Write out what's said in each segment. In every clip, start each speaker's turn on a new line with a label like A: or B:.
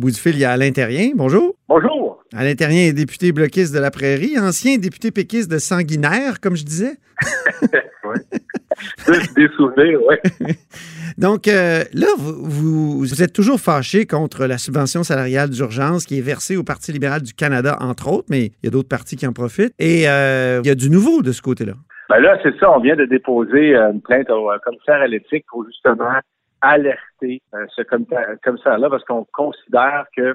A: Au bout du fil, il y a Alain Terrien. Bonjour.
B: Bonjour.
A: Alain Terrien est député bloquiste de la Prairie, ancien député péquiste de Sanguinaire, comme je disais.
B: oui. Des souvenirs, oui.
A: Donc, euh, là, vous, vous, êtes toujours fâché contre la subvention salariale d'urgence qui est versée au Parti libéral du Canada, entre autres, mais il y a d'autres partis qui en profitent. Et euh, il y a du nouveau de ce côté-là.
B: Ben là, c'est ça. On vient de déposer euh, une plainte au commissaire à l'éthique pour justement alerter ce commissaire-là parce qu'on considère que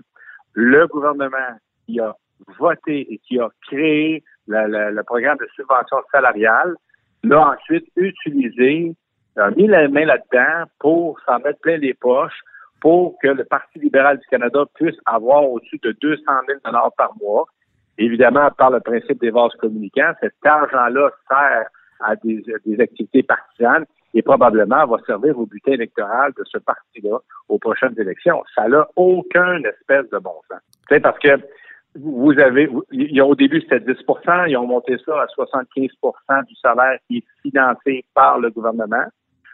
B: le gouvernement qui a voté et qui a créé le programme de subvention salariale l'a ensuite utilisé a mis la main là-dedans pour s'en mettre plein les poches pour que le Parti libéral du Canada puisse avoir au-dessus de 200 000 par mois. Évidemment, par le principe des vases communicants, cet argent-là sert à des, activités partisanes et probablement va servir au butin électoral de ce parti-là aux prochaines élections. Ça n'a aucun espèce de bon sens. C'est parce que vous avez, au début c'était 10% ils ont monté ça à 75% du salaire qui est financé par le gouvernement.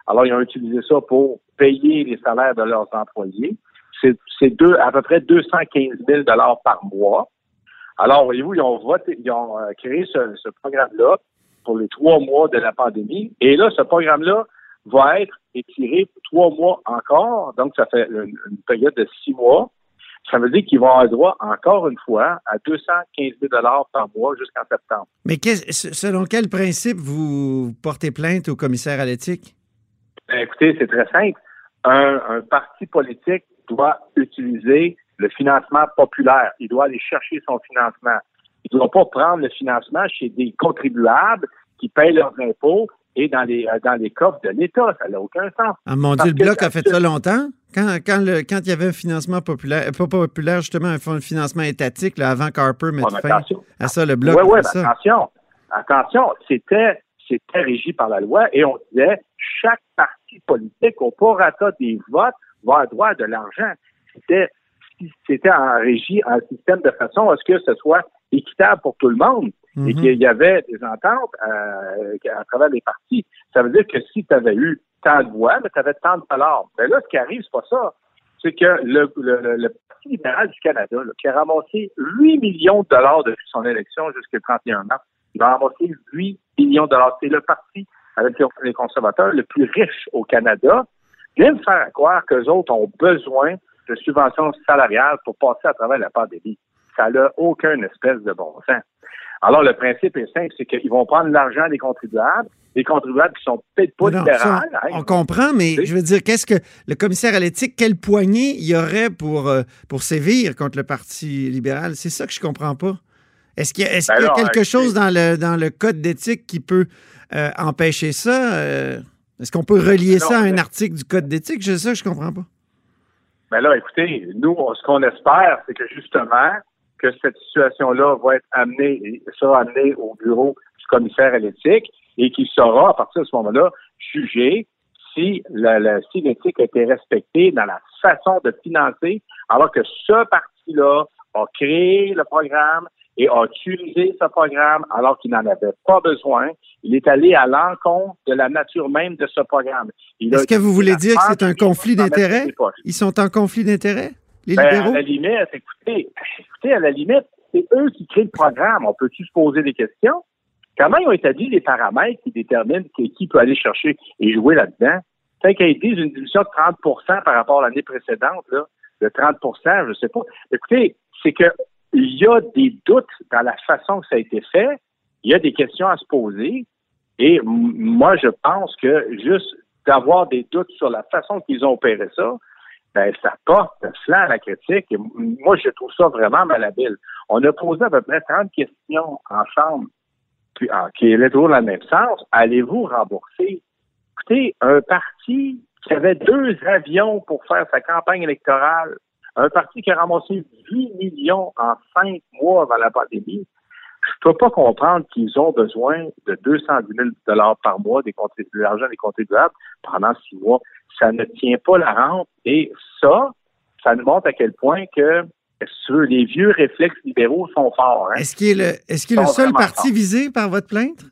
B: Alors, ils ont utilisé ça pour payer les salaires de leurs employés. C'est à peu près 215 000 par mois. Alors, voyez-vous, ils ont voté, ils ont euh, créé ce, programme-là pour les trois mois de la pandémie. Et là, ce programme-là va être étiré pour trois mois encore. Donc, ça fait une, période de six mois. Ça veut dire qu'ils vont avoir droit, encore une fois, à 215 000 par mois jusqu'en septembre.
A: Mais selon quel principe vous portez plainte au commissaire à l'éthique?
B: Ben, écoutez, c'est très simple. Un, parti politique doit utiliser le financement populaire. Il doit aller chercher son financement. Il ne doit pas prendre le financement chez des contribuables qui payent leurs impôts et dans les, euh, dans les coffres de l'État. Ça n'a aucun sens.
A: Ah, mon Dieu, le Bloc a fait ça longtemps? Quand, quand, le, quand il y avait un financement populaire, pas populaire, justement, un financement étatique avant qu'Harper mette fin à ça, le Bloc.
B: Oui, oui, attention. Attention, c'était c'était régi par la loi et on disait chaque parti politique au prorata des votes va avoir droit de l'argent. C'était c'était en régie, un système de façon à ce que ce soit équitable pour tout le monde et mhm. qu'il y avait des ententes euh, à travers les partis. Ça veut dire que si tu avais eu tant de voix, tu avais tant de dollars. Mais là, ce qui arrive, c'est pas ça. C'est que le, le, Parti libéral du Canada, qui a ramassé 8 millions de dollars depuis son élection jusqu'au 31 mars, il a ramassé 8 millions de dollars. C'est le parti avec les conservateurs le plus riche au Canada. Vient me faire croire qu'eux autres ont besoin de subventions salariales pour passer à travers la pandémie. Ça n'a aucun espèce de bon sens. Alors, le principe est simple, c'est qu'ils vont prendre l'argent des contribuables, les contribuables qui sont peut-être pas libérales.
A: Hein. on comprend, mais je veux dire, qu'est-ce que le commissaire à l'éthique, quelle poignée il y aurait pour, euh, pour sévir contre le Parti libéral? C'est ça que je comprends pas. Est-ce qu'il y a, ben quelque chose dans le, dans le code d'éthique qui peut euh, empêcher ça? Euh, est-ce qu'on peut relier ça à un article du code d'éthique? C'est ça que je comprends pas.
B: Mais ben là, écoutez, nous, ce qu'on espère, c'est que justement, que cette situation-là va être amenée, sera amenée au bureau du commissaire à l'éthique et qu'il sera, à partir de ce moment-là, jugé si, la, si l'éthique a été respectée dans la façon de financer, alors que ce parti-là a créé le programme, et a utilisé ce programme alors qu'il n'en avait pas besoin. Il est allé à l'encontre de la nature même de ce programme.
A: Est-ce que vous voulez dire que c'est un conflit d'intérêts? Ils sont en conflit d'intérêts, les ben?
B: À la limite, écoutez, écoutez, à la limite, c'est eux qui créent le programme. On peut-tu se poser des questions? Comment ils ont établi les paramètres qui déterminent qui peut aller chercher et jouer là-dedans? Tant qu'ils disent une diminution de 30 par rapport à l'année précédente, là, de 30 je ne sais pas. Écoutez, c'est que il y a des doutes dans la façon que ça a été fait. Il y a des questions à se poser. Et moi, je pense que juste d'avoir des doutes sur la façon qu'ils ont opéré ça, ben, ça porte flanc à la critique. Moi, je trouve ça vraiment malhabile. On a posé à peu près 30 questions ensemble, puis, ah, qui allaient toujours dans le même sens. Allez-vous rembourser? Écoutez, un parti qui avait deux avions pour faire sa campagne électorale, un parti qui a ramassé 8 millions en cinq mois avant la pandémie, je ne peux pas comprendre qu'ils ont besoin de 210 000 par mois des de l'argent des contribuables pendant six mois. Ça ne tient pas la rente. Et ça, ça nous montre à quel point que les vieux réflexes libéraux sont forts. Hein.
A: Est-ce qu'il est le, est le seul parti visé par votre plainte?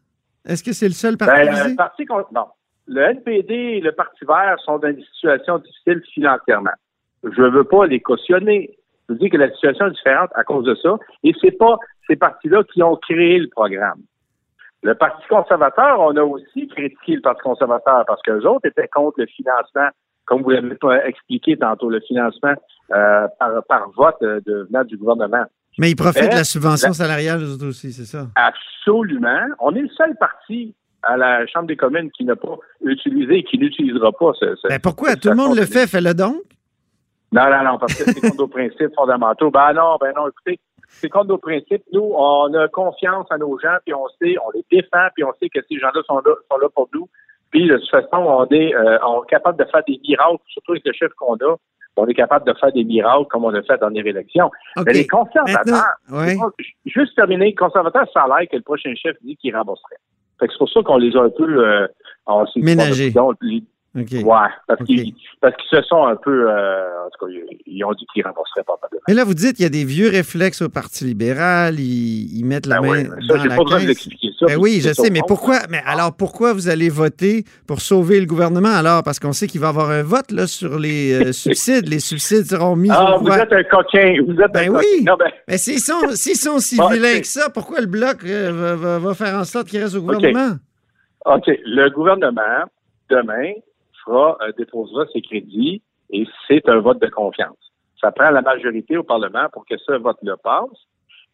A: Est-ce que c'est le seul parti ben, visé?
B: Le, parti, non. le NPD et le Parti vert sont dans une situation difficile financièrement. Je ne veux pas les cautionner, Je vous dis que la situation est différente à cause de ça. Et c'est pas ces partis-là qui ont créé le programme. Le Parti conservateur, on a aussi critiqué le Parti conservateur parce qu'eux autres étaient contre le financement, comme vous l'avez expliqué tantôt, le financement euh, par, vote de, venant du gouvernement.
A: Mais ils profitent de la subvention salariale, eux autres aussi, c'est ça?
B: Absolument. On est le seul parti à la Chambre des communes qui n'a pas utilisé et qui n'utilisera pas ce. ce
A: ben pourquoi? Tout le monde le fait, fait-le donc?
B: Non, non, non, parce que c'est contre nos principes fondamentaux. Ben non, ben non, écoutez, c'est contre nos principes. Nous, on a confiance à nos gens, puis on sait, on les défend, puis on sait que ces gens-là sont là, sont là pour nous. Puis de toute façon, on est, euh, on est capable de faire des miracles, surtout avec le chef qu'on a. On est capable de faire des miracles comme on a fait dans la dernière élection. Mais les conservateurs, juste terminer, les conservateurs, ça a l'air que le prochain chef dit qu'il rembourserait. c'est pour ça qu'on les a un peu euh,
A: ménagés.
B: Ouais, parce qu'ils se sont un peu. Euh, en tout cas, ils ont dit qu'ils rembourseraient pas mal.
A: Mais là, vous dites qu'il y a des vieux réflexes au Parti libéral, ils, mettent la ben main. ça, dans la pas besoin d'expliquer ça. Ben oui, je sais, mais pourquoi Mais alors pourquoi vous allez voter pour sauver le gouvernement alors? Parce qu'on sait qu'il va y avoir un vote là, sur les euh, subsides. Les subsides seront mis.
B: Ah, vous êtes un coquin. Vous êtes ben un
A: oui. Ben... Mais s'ils sont, sont si vilains que ça, pourquoi le Bloc euh, va, faire en sorte qu'il reste au gouvernement?
B: OK. Le gouvernement, demain, euh, déposera ses crédits et c'est un vote de confiance. Ça prend la majorité au Parlement pour que ce vote-là passe.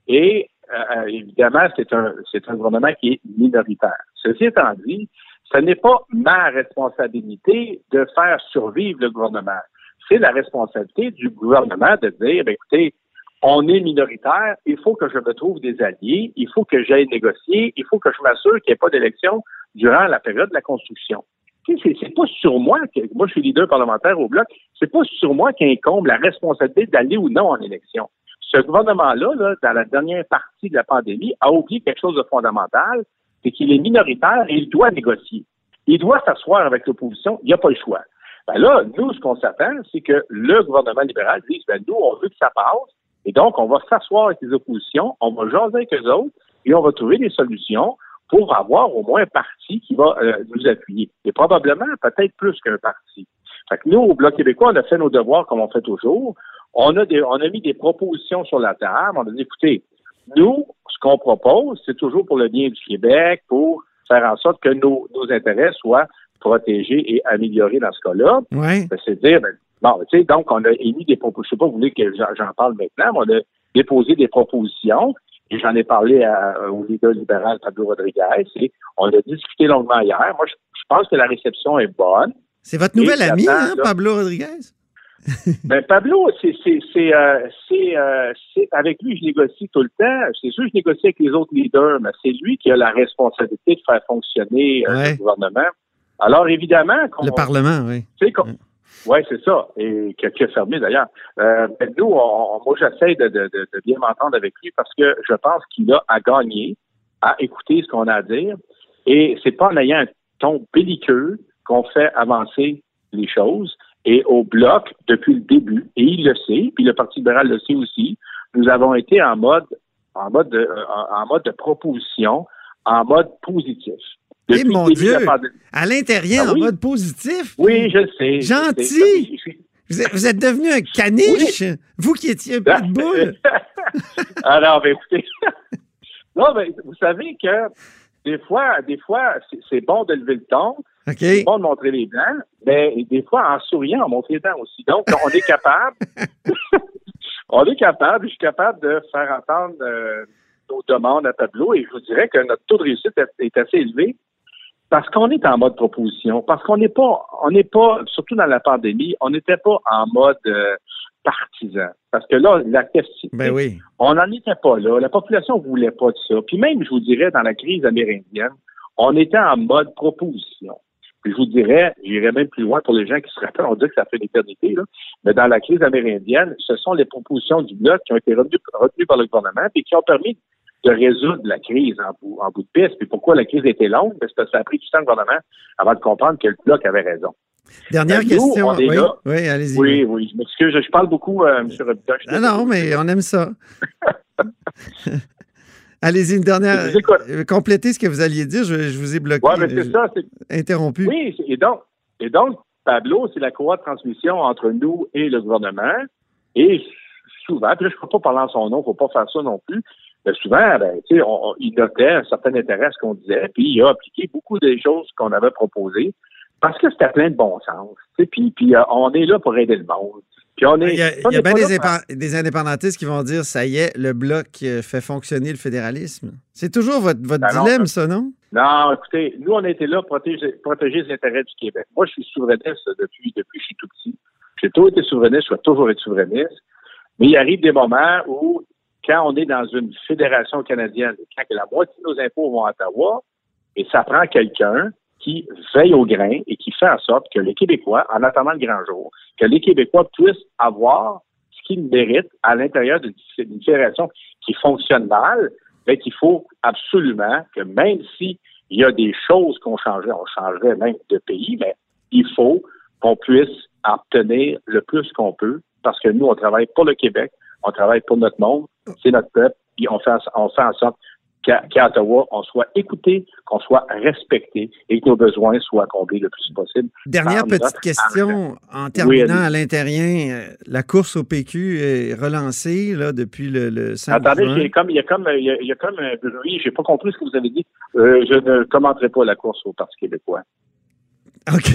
B: Et euh, euh, évidemment, c'est un, c'est un gouvernement qui est minoritaire. Ceci étant dit, ce n'est pas ma responsabilité de faire survivre le gouvernement. C'est la responsabilité du gouvernement de dire, ben, écoutez, on est minoritaire, il faut que je me trouve des alliés, il faut que j'aille négocier, il faut que je m'assure qu'il n'y ait pas d'élection durant la période de la construction c'est pas sur moi que moi je suis leader parlementaire au bloc, c'est pas sur moi qu'incombe la responsabilité d'aller ou non en élection. Ce gouvernement-là, dans la dernière partie de la pandémie, a oublié quelque chose de fondamental, c'est qu'il est minoritaire et il doit négocier. Il doit s'asseoir avec l'opposition, il n'y a pas le choix. Ben là, nous, ce qu'on s'attend, c'est que le gouvernement libéral dise, ben nous, on veut que ça passe, et donc on va s'asseoir avec les oppositions, on va jaser avec eux autres, et on va trouver des solutions pour avoir au moins un parti qui va euh, nous appuyer. Et probablement peut-être plus qu'un parti. Fait que nous, au Bloc québécois, on a fait nos devoirs comme on fait toujours. On a, des, on a mis des propositions sur la table. On a dit, écoutez, nous, ce qu'on propose, c'est toujours pour le bien du Québec, pour faire en sorte que nos, nos intérêts soient protégés et améliorés dans ce cas-là.
A: Oui.
B: Ben, c'est dire, ben, bon, tu sais, donc on a émis des propositions. Je sais pas, vous voulez que j'en parle maintenant, mais on a déposé des propositions et j'en ai parlé au leader libéral Pablo Rodriguez. Et on a discuté longuement hier. Moi, je, pense que la réception est bonne.
A: C'est votre nouvel ami, hein, Pablo Rodriguez?
B: ben, Pablo, c'est, euh, euh, c'est, avec lui, je négocie tout le temps. C'est sûr, je négocie avec les autres leaders, mais c'est lui qui a la responsabilité de faire fonctionner euh, le gouvernement. Alors, évidemment.
A: Le Parlement, oui.
B: Oui, c'est ça. Et qui a, fermé d'ailleurs. Euh, nous, moi, j'essaie de, de, de, bien m'entendre avec lui parce que je pense qu'il a à gagner à écouter ce qu'on a à dire. Et c'est pas en ayant un ton belliqueux qu'on fait avancer les choses. Et au bloc, depuis le début, et il le sait, puis le Parti libéral le sait aussi, nous avons été en mode, en mode de, en mode de proposition, en mode positif.
A: Eh mon Dieu! À l'intérieur, ah en mode positif?
B: Oui, je sais.
A: Gentil! Vous êtes, devenu un caniche, vous qui étiez un peu de boule.
B: Alors, ben, écoutez. non, mais vous savez que des fois, des fois, c'est bon de lever le ton. C'est bon de montrer les dents, mais des fois, en souriant, on montre les dents aussi. Donc, on est capable. on est capable, je suis capable de faire entendre euh, nos demandes à tableau et je vous dirais que notre taux de réussite est assez élevé parce qu'on est en mode proposition, parce qu'on n'est pas, on n'est pas, surtout dans la pandémie, on n'était pas en mode euh, partisan. Parce que là, la question,
A: ben oui.
B: on n'en était pas là. La population voulait pas de ça. Puis même, je vous dirais, dans la crise amérindienne, on était en mode proposition. Puis je vous dirais, j'irais même plus loin pour les gens qui se rappellent, on dit que ça fait une éternité, là, mais dans la crise amérindienne, ce sont les propositions du bloc qui ont été retenues, par le gouvernement et qui ont permis de résoudre la crise en bout, en bout de piste. Puis pourquoi la crise était longue? Parce que ça a pris du temps le gouvernement avant de comprendre que le bloc avait raison.
A: Dernière ben, question. oui, oui allez-y.
B: Oui, oui, je m'excuse. Je parle beaucoup, euh, M. Robitaille.
A: Ah non, mais on aime ça. Allez-y, une dernière. Euh, complétez ce que vous alliez dire. Je, vous ai bloqué.
B: Oui, mais c'est ça.
A: Interrompu.
B: Oui, et donc, et donc Pablo, c'est la courroie de transmission entre nous et le gouvernement. Et souvent, puis là, je ne peux pas parler en son nom, il ne faut pas faire ça non plus, mais souvent, ben, tu sais, il notait un certain intérêt à ce qu'on disait, puis il a appliqué beaucoup des choses qu'on avait proposées parce que c'était plein de bon sens. Puis, puis euh, on est là pour aider le monde. Puis on est,
A: il y a, bien des, indépendantistes qui vont dire ça y est, le bloc euh, fait fonctionner le fédéralisme. C'est toujours votre, votre ben dilemme, ça, non?
B: Non, écoutez, nous, on a été là pour protéger, protéger les intérêts du Québec. Moi, je suis souverainiste depuis, depuis que je suis tout petit. J'ai toujours été souverainiste, je vais toujours être souverainiste. Mais il arrive des moments où, quand on est dans une fédération canadienne, quand la moitié de nos impôts vont à Ottawa, et ça prend quelqu'un qui veille au grain et qui fait en sorte que les Québécois, en attendant le grand jour, que les Québécois puissent avoir ce qu'ils méritent à l'intérieur d'une fédération qui fonctionne mal, mais qu'il faut absolument que même s'il y a des choses qu'on changerait, on changerait même de pays, mais il faut qu'on puisse obtenir le plus qu'on peut parce que nous, on travaille pour le Québec, on travaille pour notre monde, c'est notre peuple, et on fait, on fait en sorte qu'à Ottawa, on soit écouté, qu'on soit respecté et que nos besoins soient comblés le plus possible.
A: Dernière petite question en terminant à l'intérieur. Euh, la course au PQ est relancée là, depuis le, le 5
B: Attendez, il y a comme, il y a comme, il y a, comme un bruit. J'ai pas compris ce que vous avez dit. Euh, je ne commenterai pas la course au Parti québécois.
A: OK.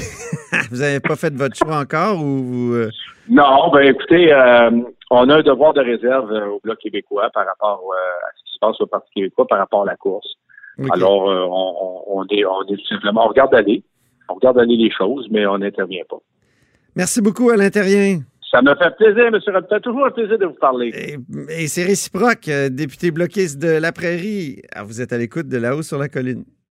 A: vous n'avez pas fait votre choix encore ou euh?
B: Non, ben écoutez, on a un devoir de réserve au Bloc québécois par rapport à ce passe au Parti québécois par rapport à la course. Alors, euh, on, est, on est simplement, on regarde aller, on regarde aller les choses, mais on n'intervient pas.
A: Merci beaucoup, Alain Terrien.
B: Ça me fait plaisir, M. Robitaille. Toujours un plaisir de vous parler.
A: Et, c'est réciproque, euh, député bloquiste de la Prairie. Ah, vous êtes à l'écoute de là-haut sur la colline.